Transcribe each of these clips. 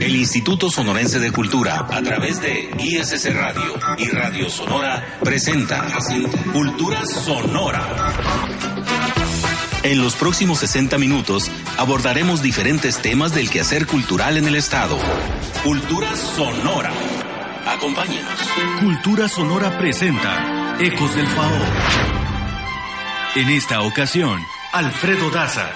El Instituto Sonorense de Cultura, a través de ISC Radio y Radio Sonora, presenta Cultura Sonora. En los próximos 60 minutos abordaremos diferentes temas del quehacer cultural en el Estado. Cultura Sonora. Acompáñenos. Cultura Sonora presenta Ecos del Fao. En esta ocasión, Alfredo Daza.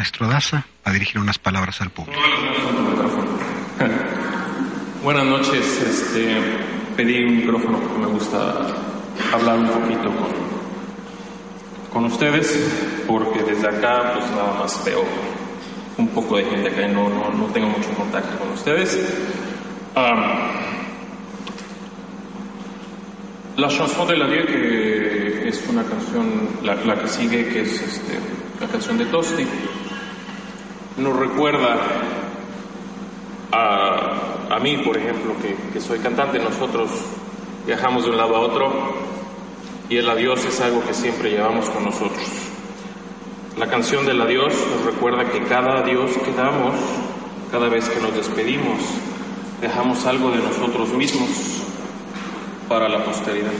Maestro Daza a dirigir unas palabras al público. Buenas noches. Este, pedí un micrófono porque me gusta hablar un poquito con, con ustedes, porque desde acá pues nada más veo un poco de gente acá no, no, no tengo mucho contacto con ustedes. la chanson de la Dieu, que es una canción, la, la que sigue, que es este, la canción de Tosti, nos recuerda a, a mí, por ejemplo, que, que, soy cantante, nosotros viajamos de un lado a otro y el adiós es algo que siempre llevamos con nosotros. La canción del adiós nos recuerda que cada adiós que damos, cada vez que nos despedimos, dejamos algo de nosotros mismos para la posteridad.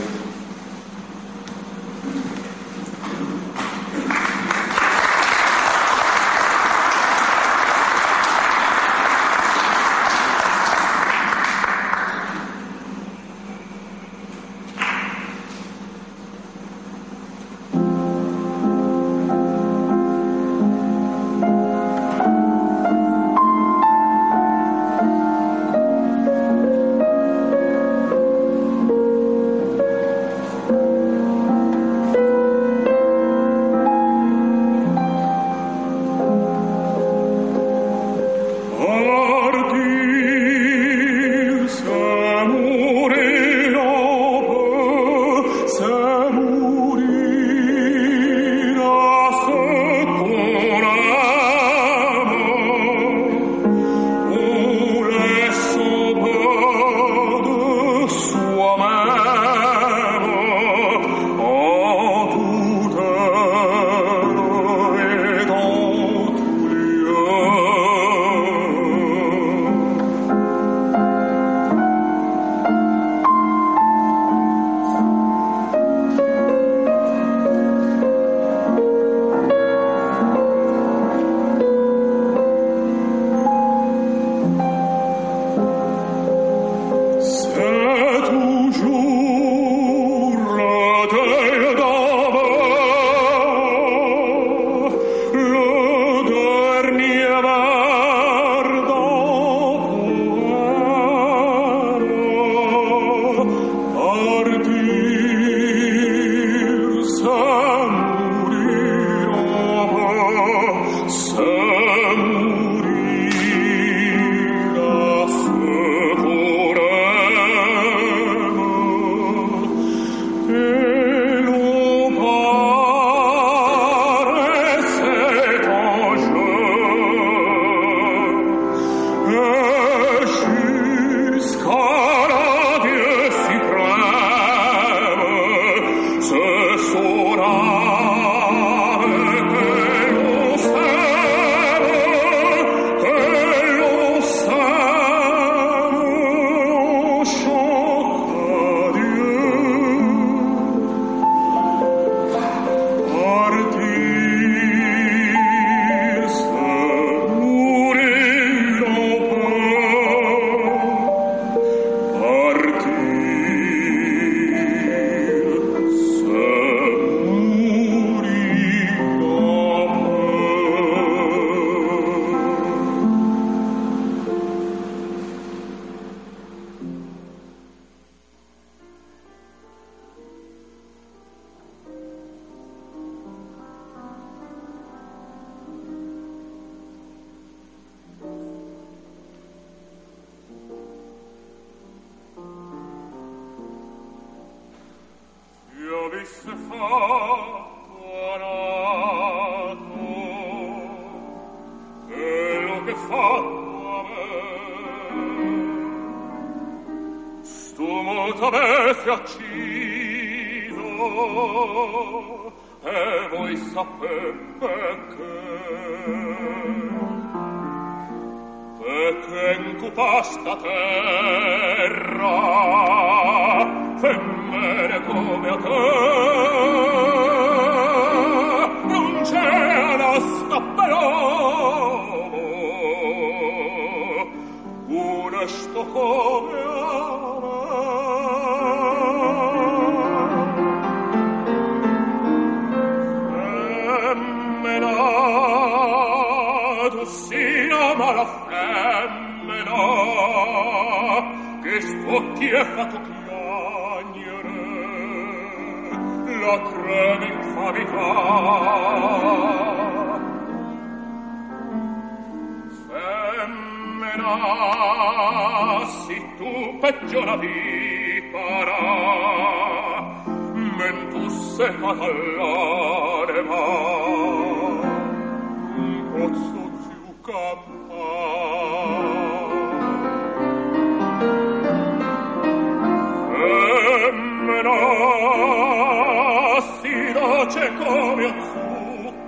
Femmina si dolce come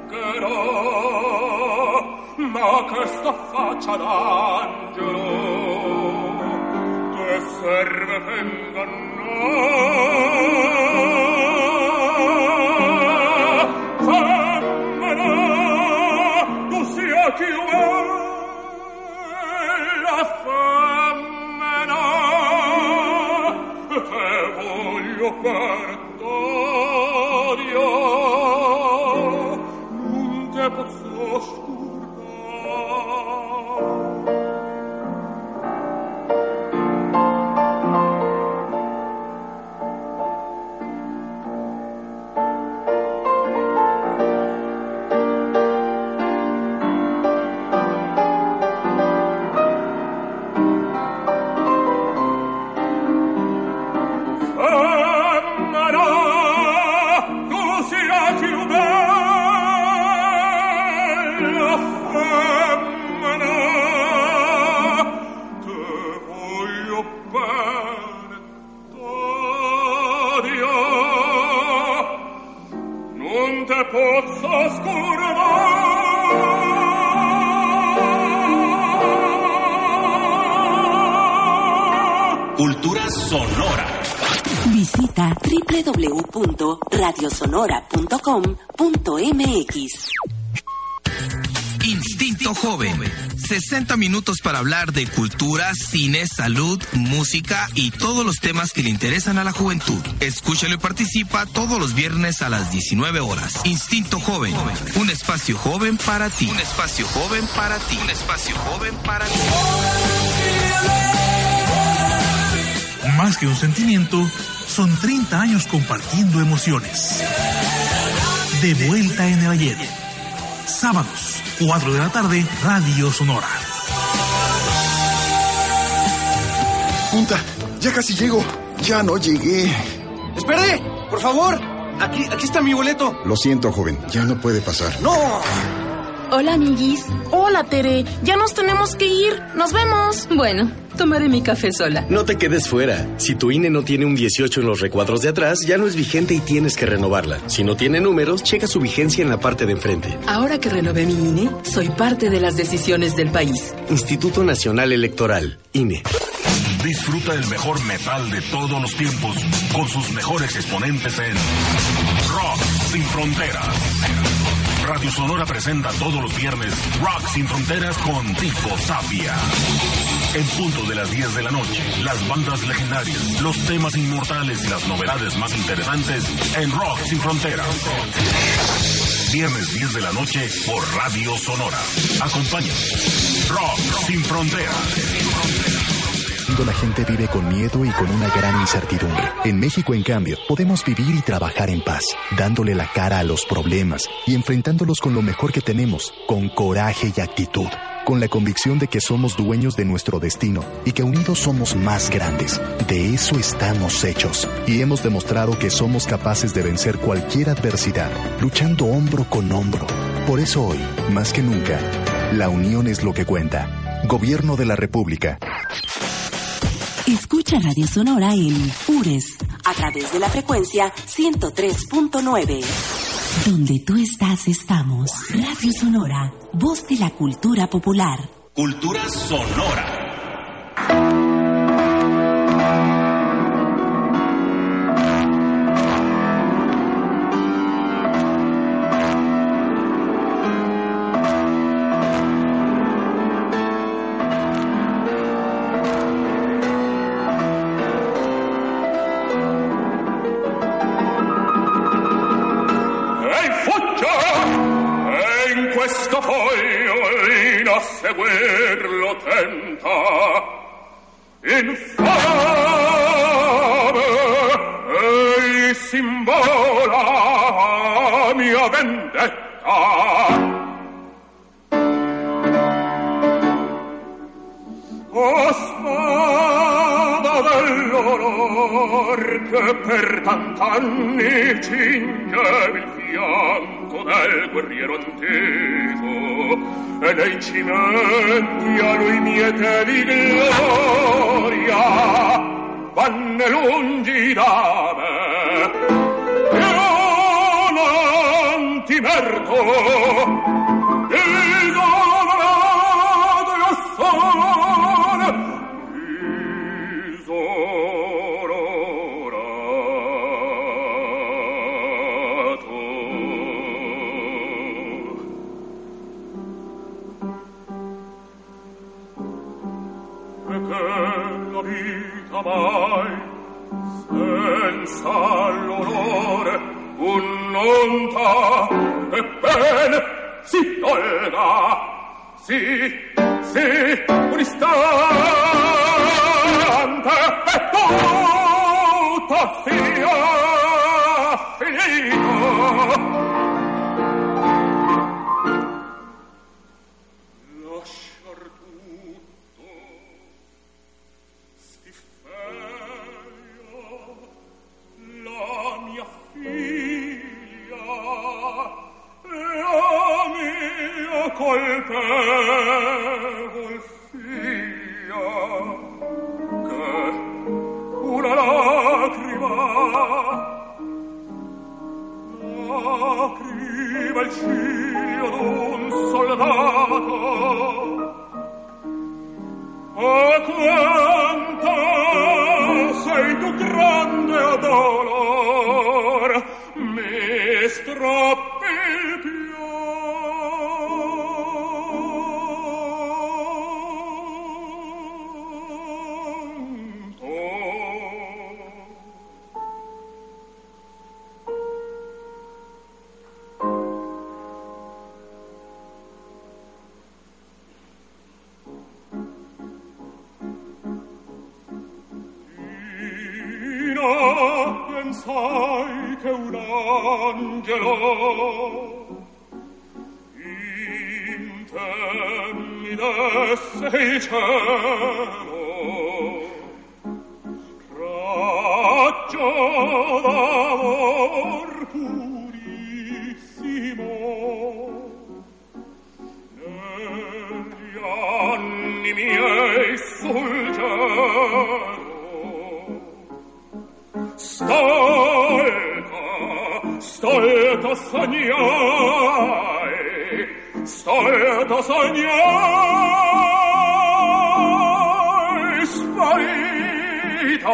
zucchero, ma questa faccia d'angelo te serve per ingannare. far www.radiosonora.com.mx. Instinto Joven. 60 minutos para hablar de cultura, cine, salud, música y todos los temas que le interesan a la juventud. Escúchalo y participa todos los viernes a las 19 horas. Instinto Joven. Un espacio joven para ti. Un espacio joven para ti. Un espacio joven para ti. Más que un sentimiento, son 30 años compartiendo emociones. De vuelta en el ayer. Sábados, 4 de la tarde, Radio Sonora. Punta, ya casi llego. Ya no llegué. ¡Espere! ¡Por favor! Aquí, aquí está mi boleto. Lo siento, joven. Ya no puede pasar. ¡No! Hola, amiguis. Hola, Tere. Ya nos tenemos que ir. Nos vemos. Bueno, tomaré mi café sola. No te quedes fuera. Si tu INE no tiene un 18 en los recuadros de atrás, ya no es vigente y tienes que renovarla. Si no tiene números, checa su vigencia en la parte de enfrente. Ahora que renové mi INE, soy parte de las decisiones del país. Instituto Nacional Electoral, INE. Disfruta el mejor metal de todos los tiempos con sus mejores exponentes en Rock Sin Fronteras. Radio Sonora presenta todos los viernes Rock Sin Fronteras con Tipo Sapia. En punto de las 10 de la noche, las bandas legendarias, los temas inmortales y las novedades más interesantes en Rock Sin Fronteras. Viernes 10 de la noche por Radio Sonora. Acompáñanos. Rock Sin Fronteras. La gente vive con miedo y con una gran incertidumbre. En México, en cambio, podemos vivir y trabajar en paz, dándole la cara a los problemas y enfrentándolos con lo mejor que tenemos, con coraje y actitud, con la convicción de que somos dueños de nuestro destino y que unidos somos más grandes. De eso estamos hechos y hemos demostrado que somos capaces de vencer cualquier adversidad, luchando hombro con hombro. Por eso hoy, más que nunca, la unión es lo que cuenta. Gobierno de la República. Escucha Radio Sonora en Ures a través de la frecuencia 103.9. Donde tú estás, estamos. Radio Sonora, voz de la cultura popular. Cultura sonora. E nei cimenti a lui miete di gloria vanne lungi da me io non ti merto senza mai senza l'onore un'onta nonta ebbene si tolga si si un istante. arriva il ciglio d'un soldato. Oh, quanto sei tu grande, o dolor, mi stroppi desse il cielo raggio d'amor purissimo negli anni miei sul cielo stolta, stolta sognai, stolta tanto sognai sparita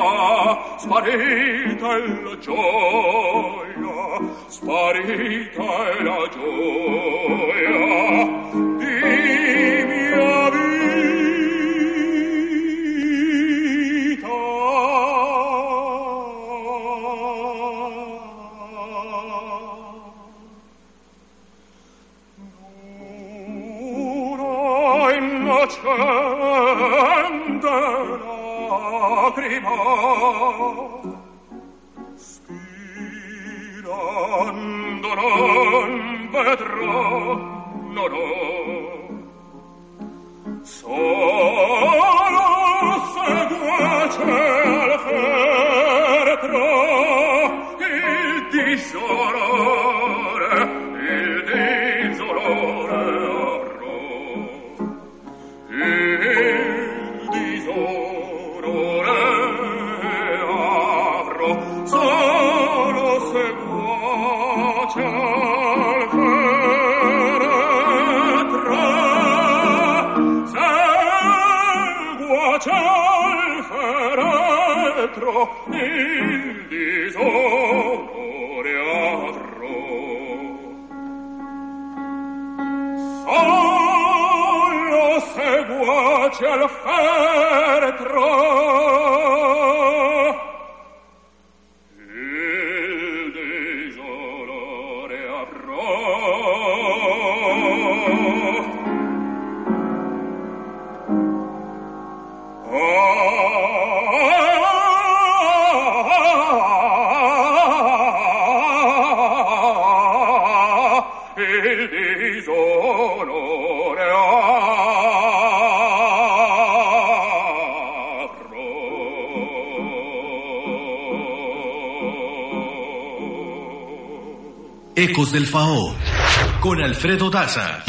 sparita è la gioia sparita è la gioia. ciel feretro in disonore arro. Solo seguace al feretro Ecos del FAO con Alfredo Daza.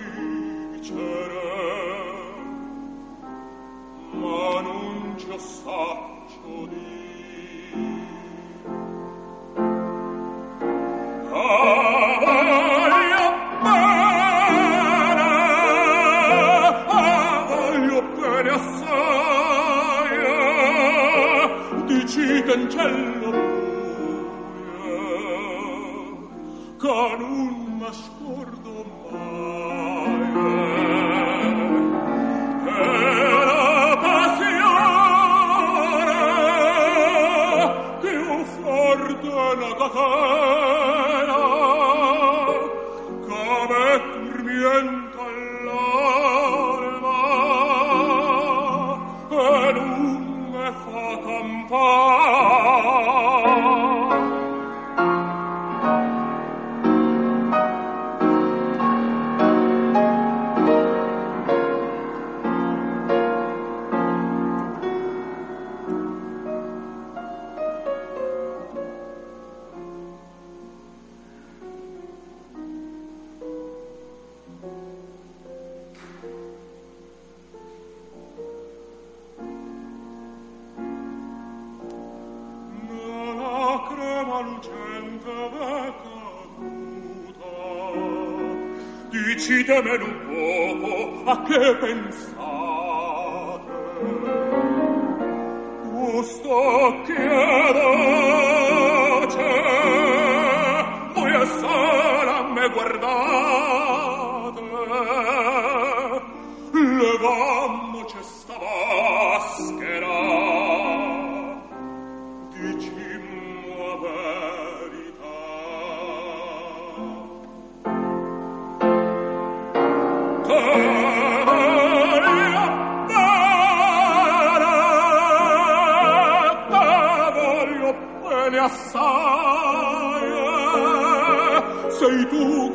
occhio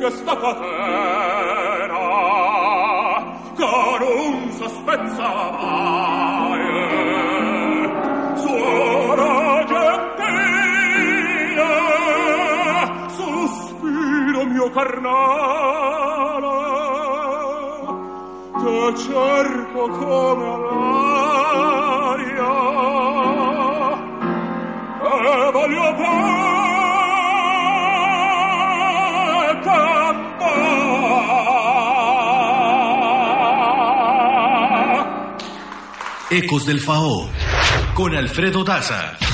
questa catena che non si spezza mai suona gentile sospiro mio carnale Te cerco come l'aria. e voglio poi Ecos del FAO con Alfredo Daza.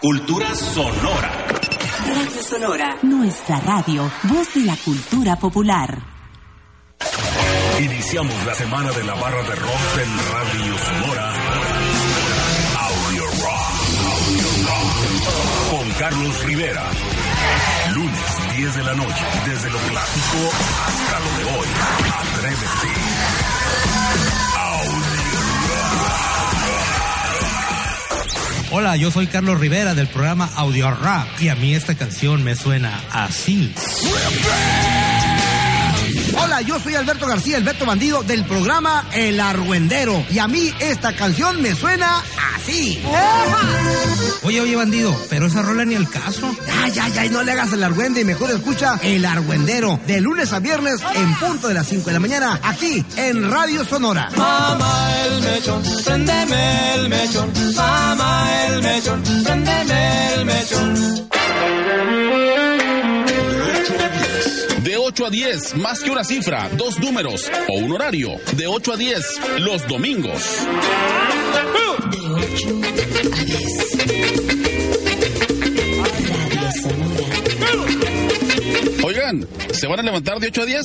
Cultura sonora. Radio Sonora, nuestra radio, voz de la cultura popular. Iniciamos la semana de la barra de rock en Radio Sonora. Audio Rock. Audio Rock. Con Carlos Rivera. Lunes, 10 de la noche. Desde lo clásico hasta lo de hoy. Atrévete. Hola, yo soy Carlos Rivera del programa Audio Rap y a mí esta canción me suena así. Hola, yo soy Alberto García, Alberto Bandido del programa El Argüendero y a mí esta canción me suena así. Oye, oye, bandido, pero esa rola ni al caso. Ay, ay, ay, no le hagas el argüende y mejor escucha El Argüendero de lunes a viernes en punto de las 5 de la mañana aquí en Radio Sonora. Mama el mechón, prendeme el mechón. Mama el mechón, prendeme el mechón. De 8 a 10, más que una cifra, dos números o un horario. De 8 a 10, los domingos. Oigan, ¿se van a levantar de 8 a 10?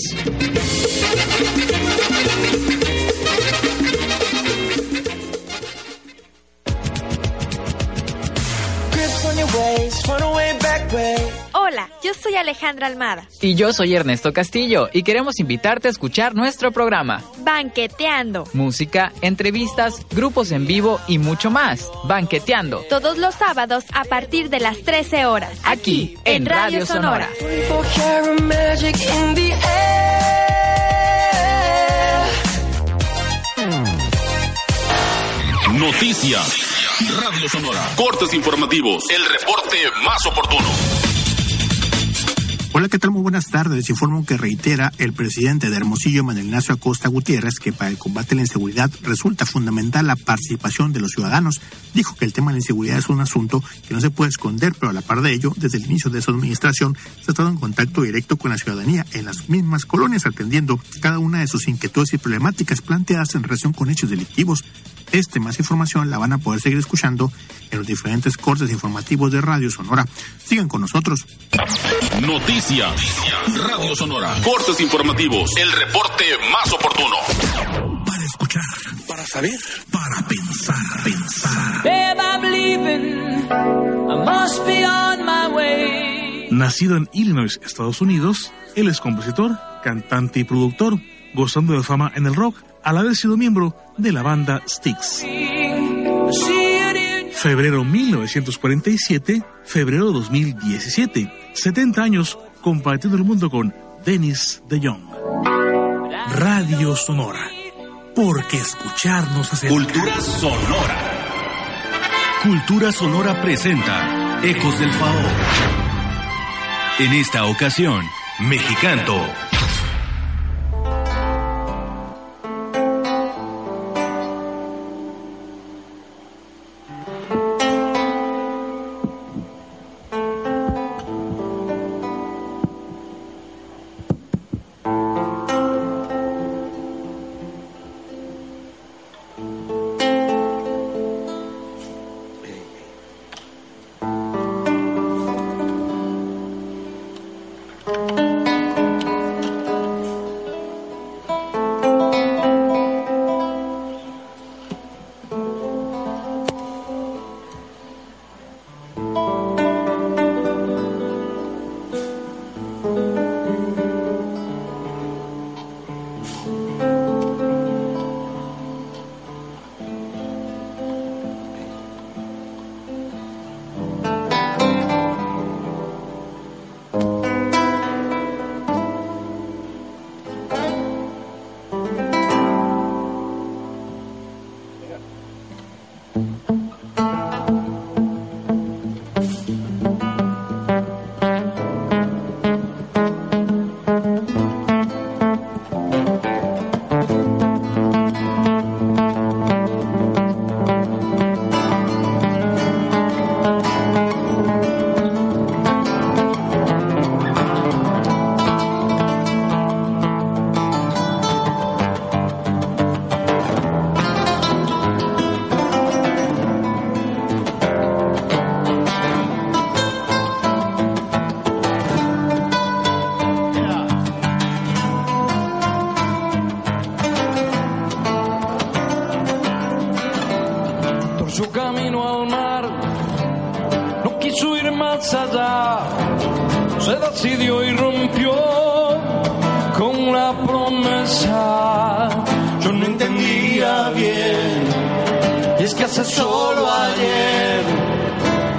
Grips on your waist, front away, back way. Hola, yo soy Alejandra Almada. Y yo soy Ernesto Castillo y queremos invitarte a escuchar nuestro programa. Banqueteando. Música, entrevistas, grupos en vivo y mucho más. Banqueteando. Todos los sábados a partir de las 13 horas. Aquí, en Radio Sonora. 24 karat magic in the air. Noticias. Radio Sonora. Cortes informativos. El reporte más oportuno. Hola, ¿qué tal? Muy buenas tardes. Informo que reitera el presidente de Hermosillo, Manuel Ignacio Acosta Gutiérrez, que para el combate a la inseguridad resulta fundamental la participación de los ciudadanos. Dijo que el tema de la inseguridad es un asunto que no se puede esconder, pero a la par de ello, desde el inicio de su administración, se ha estado en contacto directo con la ciudadanía en las mismas colonias, atendiendo cada una de sus inquietudes y problemáticas planteadas en relación con hechos delictivos. Este más información la van a poder seguir escuchando en los diferentes cortes informativos de Radio Sonora. Sigan con nosotros. Noticias. Radio Sonora. Cortes informativos. El reporte más oportuno. Para escuchar, para saber, para pensar, pensar. Babe, I'm leaving. I must be on my way. Nacido en Illinois, Estados Unidos, él es compositor, cantante y productor, gozando de fama en el rock al haber sido miembro de la banda Styx. Febrero 1947, febrero 2017, 70 años compartiendo el mundo con Dennis DeYoung. Radio Sonora, porque escucharnos hace Cultura sonora. Cultura Sonora presenta Ecos del Fao. En esta ocasión, Mexicanto. Casa se decidió y rompió con la promesa. Yo no entendía bien, y es que hace solo ayer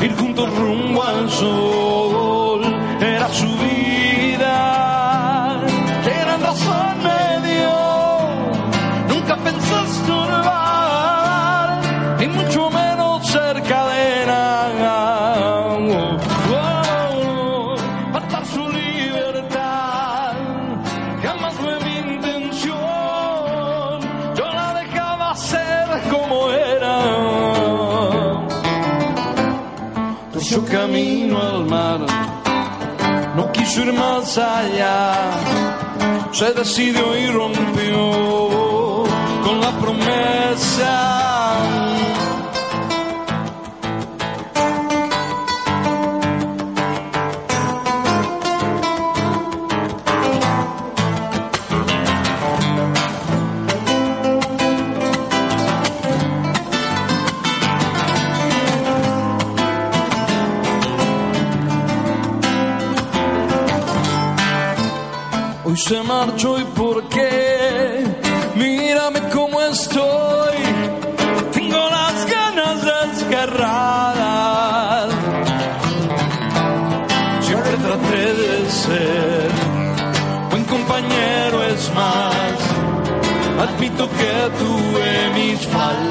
ir juntos rumbo al sol más allá. Se decidió y rompió con la promesa. Se marchó y por qué. Mírame cómo estoy. Tengo las ganas desgarradas. Siempre traté de ser buen compañero, es más. Admito que tuve mis faltas.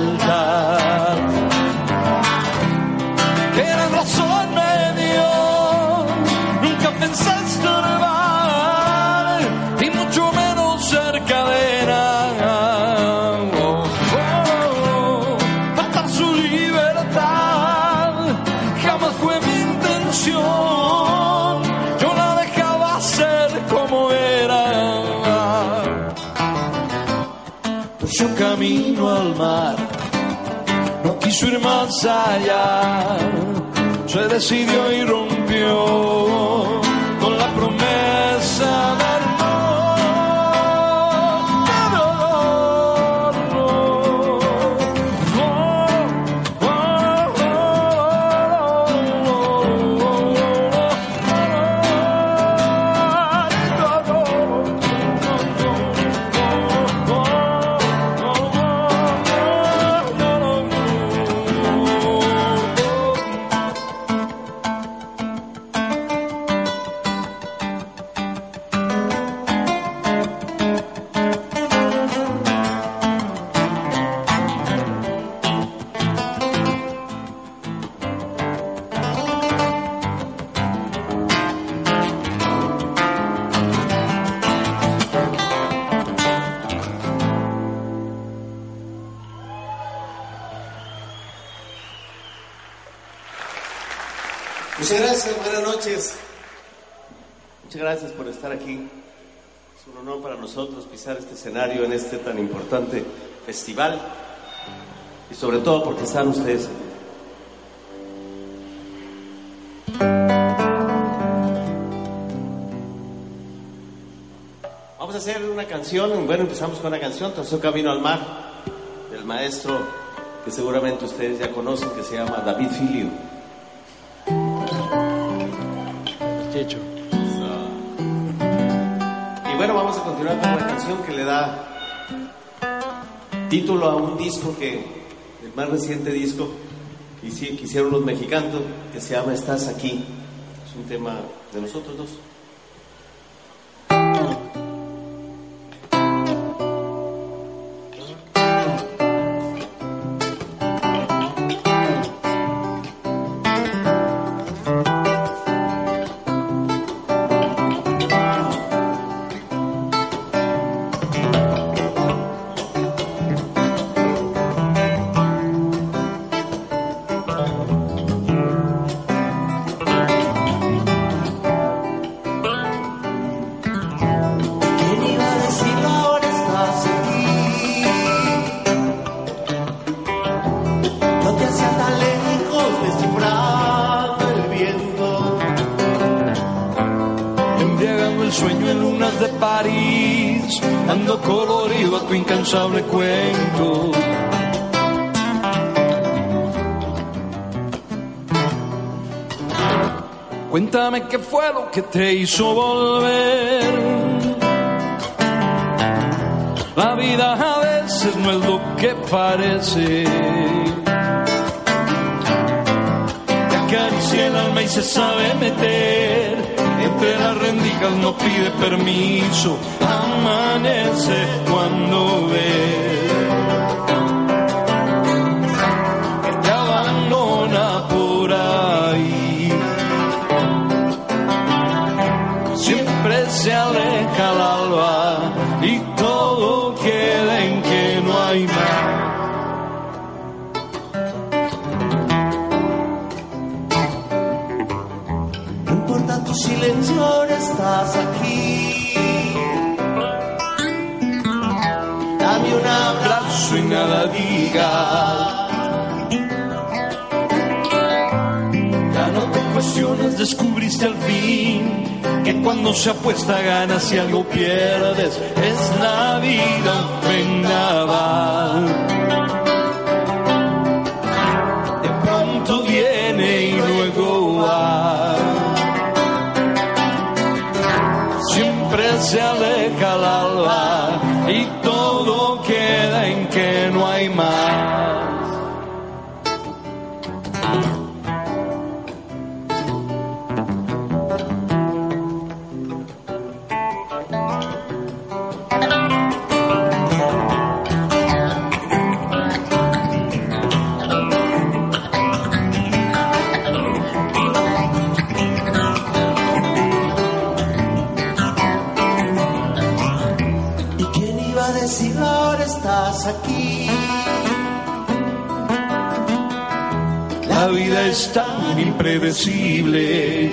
Ir más allá. Se decidió y rompió pisar este escenario en este tan importante festival y sobre todo porque están ustedes. Vamos a hacer una canción, bueno, empezamos con una canción, Trazó Camino al Mar, del maestro que seguramente ustedes ya conocen, que se llama David Filio. Bueno, vamos a continuar con una canción que le da título a un disco que, el más reciente disco que hicieron los mexicanos, que se llama Estás aquí. Es un tema de nosotros dos. Fue lo que te hizo volver. La vida a veces no es lo que parece. Te acaricia el alma y se sabe meter. Entre las rendijas no pide permiso. Amanece cuando cuando se apuesta ganas y algo pierdes. Es la vida un vendaval. Tan impredecible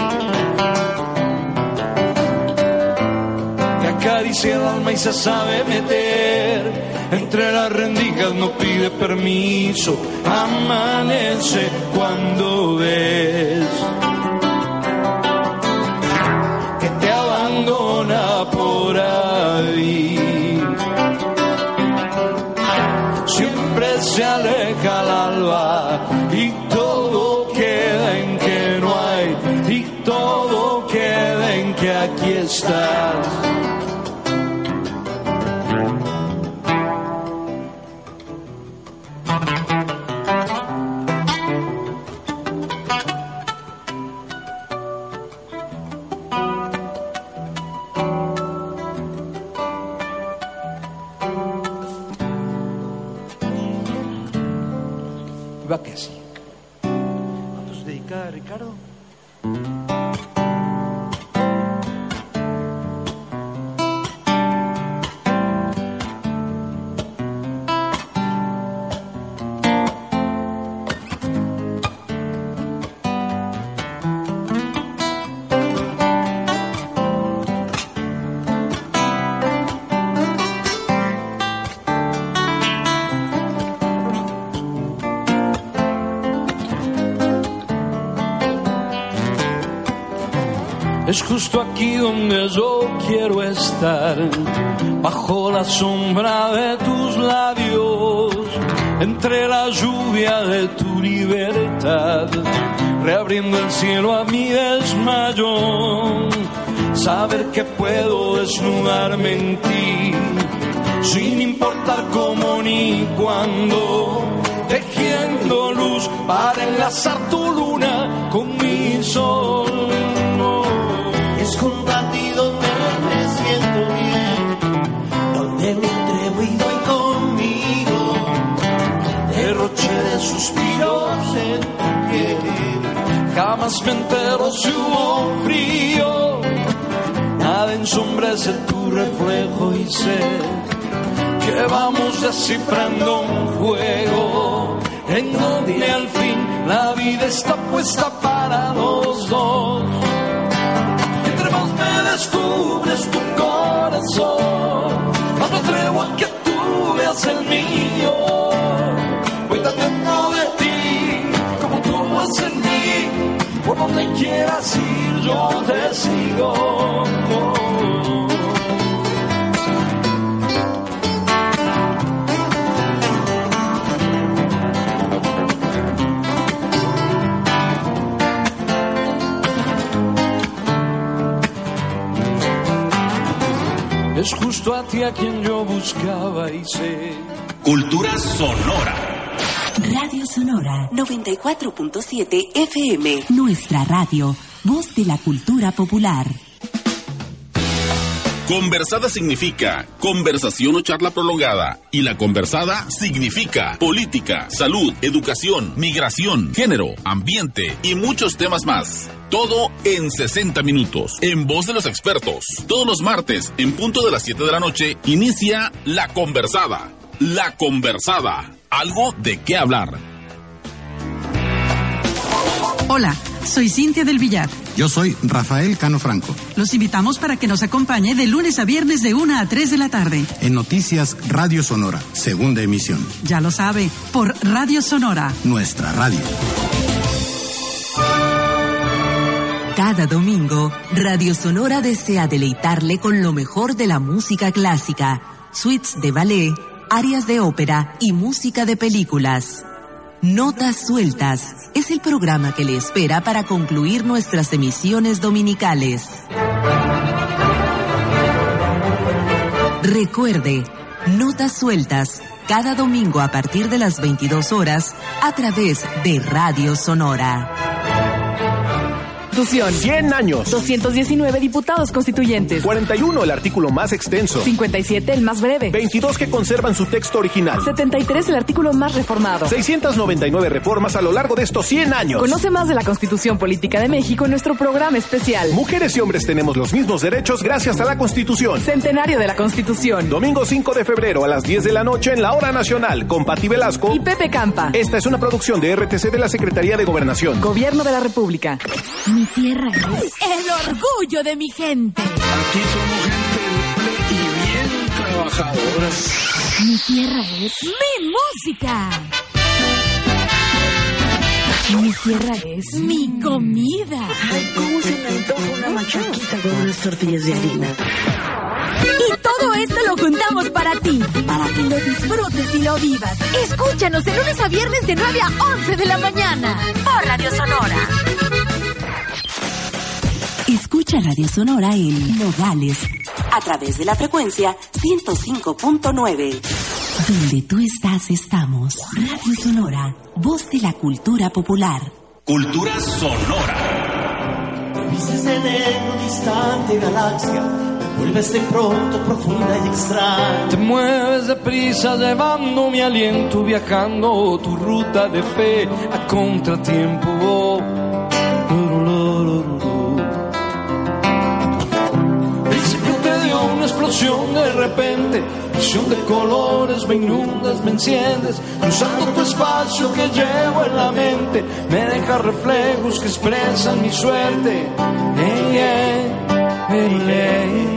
que acaricia el alma y se sabe meter. Entre las rendijas no pide permiso, amanece cuando ves que te abandona por ahí. Siempre se aleja el alba aquí bajo la sombra de tus labios, entre la lluvia de tu libertad, reabriendo el cielo a mi desmayo, saber que puedo desnudarme en ti, sin importar cómo ni cuándo, tejiendo luz para enlazar tu luna con mi sol. Me entero si hubo frío, nada ensombrece tu reflejo y sé que vamos descifrando un juego en donde al fin la vida está puesta para los dos. Entre más me descubres tu corazón, más me atrevo a que tú veas el mío. por donde quieras ir yo te sigo. Es justo a ti a quien yo buscaba y sé. Cultura sonora. Radio Sonora 94.7 FM. Nuestra radio. Voz de la cultura popular. Conversada significa conversación o charla prolongada. Y la conversada significa política, salud, educación, migración, género, ambiente y muchos temas más. Todo en 60 minutos, en voz de los expertos. Todos los martes, en punto de las 7 de la noche, inicia La Conversada. La Conversada. Algo de qué hablar. Hola, soy Cintia del Villar. Yo soy Rafael Cano Franco. Los invitamos para que nos acompañe de lunes a viernes de 1 a 3 de la tarde. En Noticias Radio Sonora, segunda emisión. Ya lo sabe, por Radio Sonora. Nuestra radio. Cada domingo, Radio Sonora desea deleitarle con lo mejor de la música clásica, suites de ballet, áreas de ópera y música de películas. Notas Sueltas es el programa que le espera para concluir nuestras emisiones dominicales. Recuerde, Notas Sueltas, cada domingo a partir de las 22 horas a través de Radio Sonora. Constitución. 100 años. 219 diputados constituyentes. 41 el artículo más extenso. 57 el más breve. 22 que conservan su texto original. 73 el artículo más reformado. 699 reformas a lo largo de estos 100 años. Conoce más de la Constitución Política de México en nuestro programa especial. Mujeres y hombres tenemos los mismos derechos gracias a la Constitución. Centenario de la Constitución. Domingo 5 de febrero a las 10 de la noche en la hora nacional con Pati Velasco y Pepe Campa. Esta es una producción de RTC de la Secretaría de Gobernación. Gobierno de la República. Mi tierra es el orgullo de mi gente. Aquí somos gente y bien trabajadora. Mi tierra es mi música. Mi tierra es mi comida. Ay, cómo se me antoja una machaquita con unas tortillas de harina. Y todo esto lo juntamos para ti, para que lo disfrutes y lo vivas. Escúchanos de lunes a viernes de 9 a 11 de la mañana por Radio Sonora. Escucha Radio Sonora en Nogales a través de la frecuencia 105.9. Donde tú estás, estamos. Radio Sonora, voz de la cultura popular. Cultura sonora. Te vistes de negro, distante galaxia. Te vuelves de pronto profunda y extraña. Te mueves deprisa llevando mi aliento, viajando tu ruta de fe a contratiempo. Repente, visión de colores, me inundas, me enciendes, cruzando tu espacio que llevo en la mente, me deja reflejos que expresan mi suerte. Hey, hey, hey.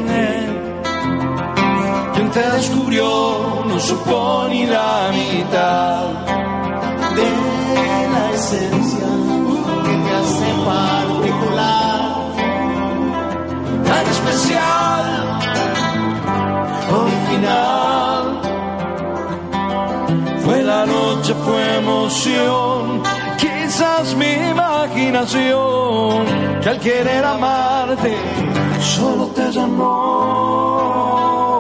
Quien te descubrió no supo ni la mitad de la esencia que te hace particular, tan especial, original. Fue la noche, fue emoción, quizás mi imaginación, que al querer amarte solo te llamó.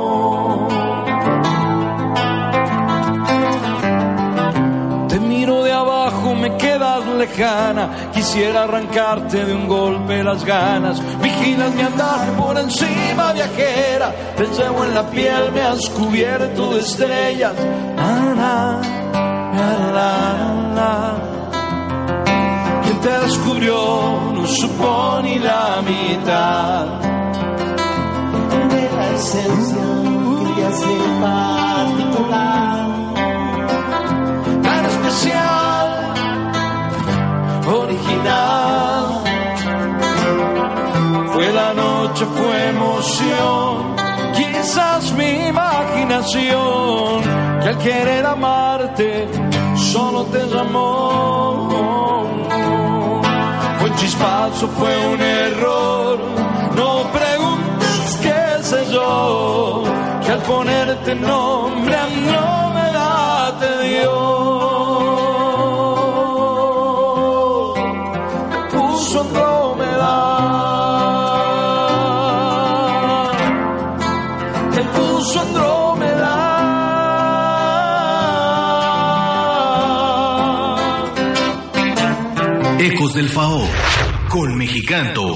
Quisiera arrancarte de un golpe las ganas. Vigilas mi andar por encima, viajera. Te llevo en la piel, me has cubierto de estrellas. La, la, la. Quien te descubrió no supo ni la mitad de la esencia que te particular, que al querer amarte solo te llamó. Fue un chispazo, fue un error, no preguntes qué sé yo, que al ponerte nombre a Andrómeda te dio. Te puso Andrómeda. su Andrómeda. Ecos del Fao con Mexicanto.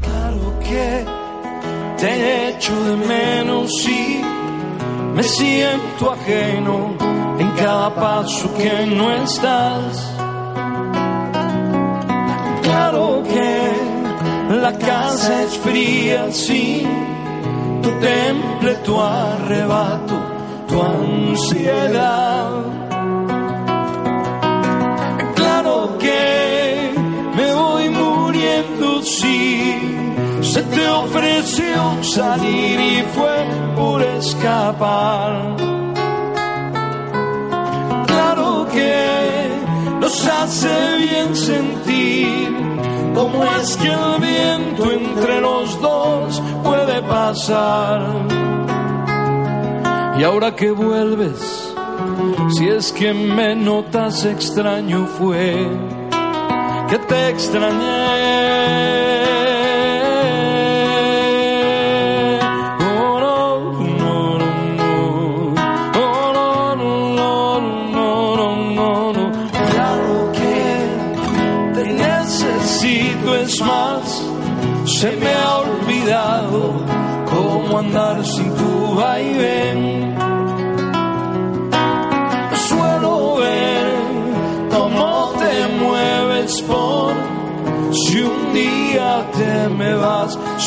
Claro que te echo de menos y me siento ajeno en cada paso que no estás. Claro que la casa es fría, sí, tu temple, tu arrebato, tu ansiedad. Claro que me voy muriendo, sí, se te ofreció salir y fue por escapar. Claro que nos hace bien sentir cómo es que el viento entre los dos puede pasar. Y ahora que vuelves, si es que me notas extraño fue que te extrañé. Oh, no, no, no. Oh, no, no. Claro que te necesito, es más, se me ha olvidado cómo andar sin tu vaivén.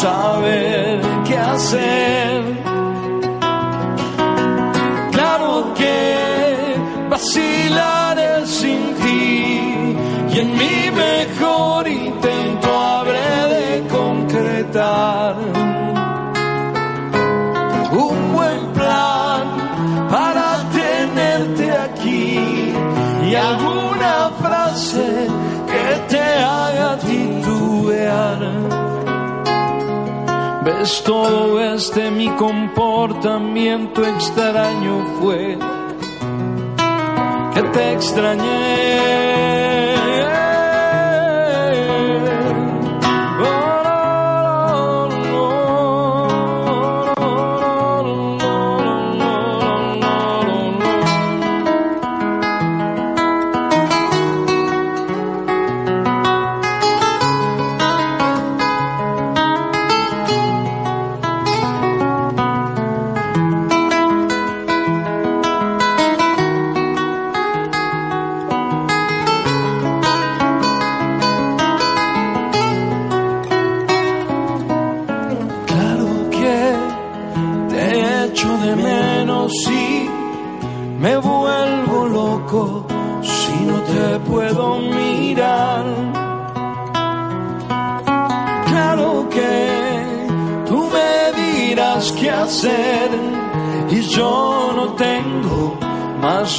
Saber qué hacer. Claro que vacilaré sin ti y en mi mejor intento habré de concretar un buen plan para tenerte aquí y Ves todo este mi comportamiento extraño fue que te extrañé.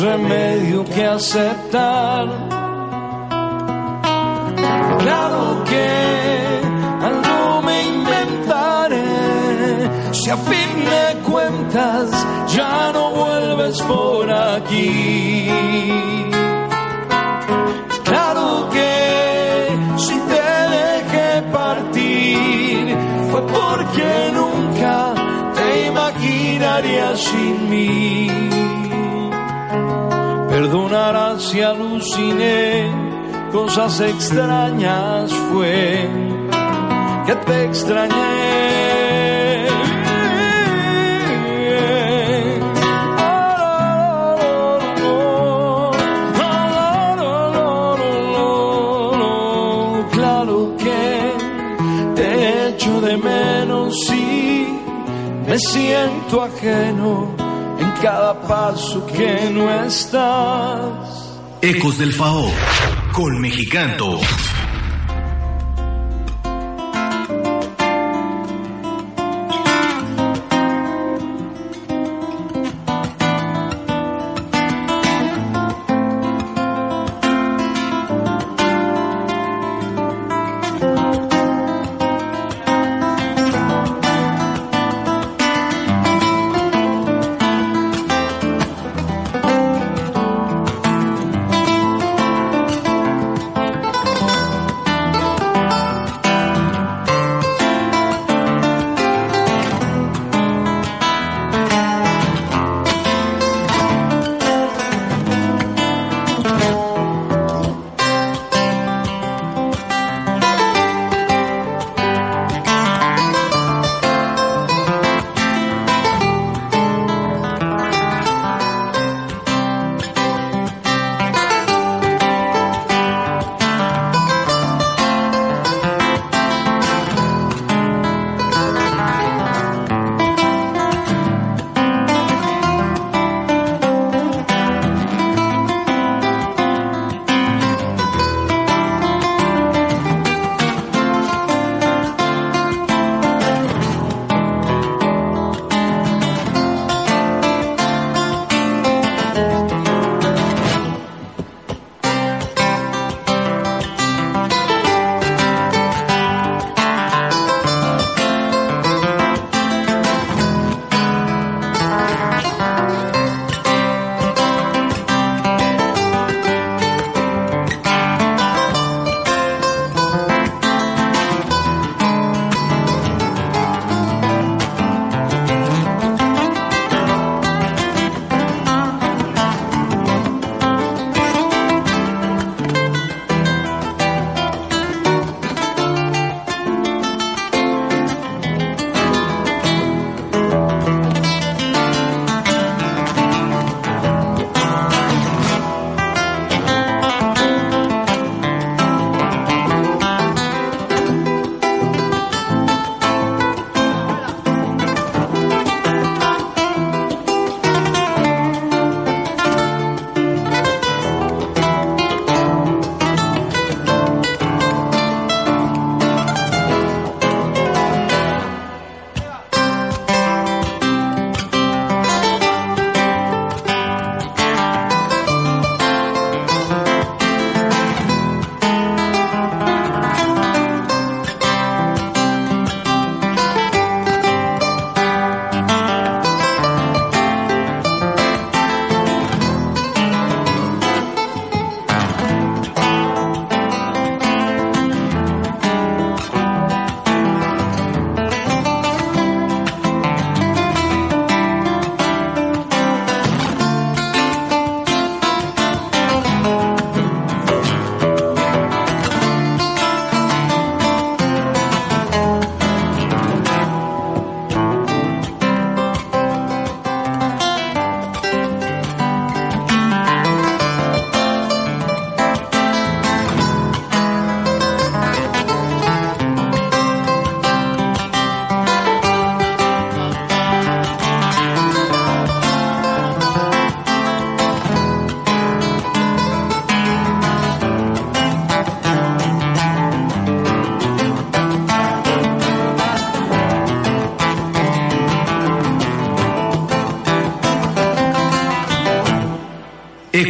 Remedio que aceptar. Claro que algo me inventaré si a fin de cuentas ya no vuelves por aquí. Claro que si te dejé partir fue porque nunca te imaginarías sin mí. Perdonarás si aluciné cosas extrañas fue que te extrañé. Claro que te echo de menos y me siento ajeno en cada paso que no estás. Ecos del Fao con Mexicanto.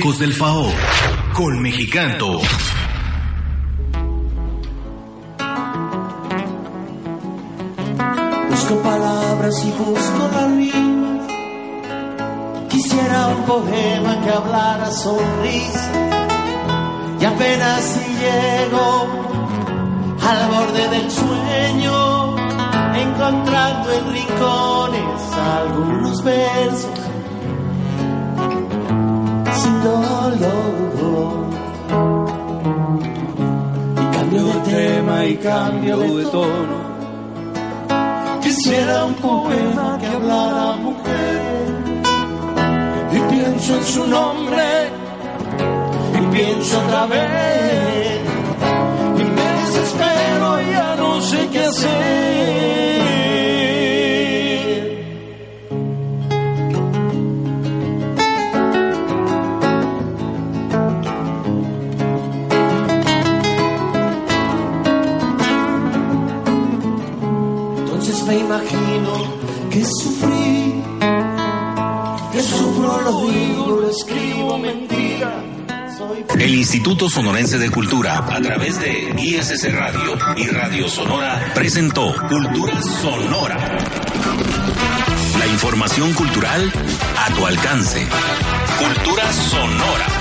Del Fao con Mexicanto. Busco palabras y busco la rima. Quisiera un poema que hablara sonrisa. Y apenas si llego al borde del sueño, encontrando en rincones algunos versos Y cambio de tema y cambio de tono. Quisiera un poema que hablara mujer. Y pienso en su nombre. Y pienso otra vez. Y me desespero y ya no sé qué hacer. El Instituto Sonorense de Cultura, a través de ISS Radio y Radio Sonora, presentó Cultura Sonora. La información cultural a tu alcance. Cultura Sonora.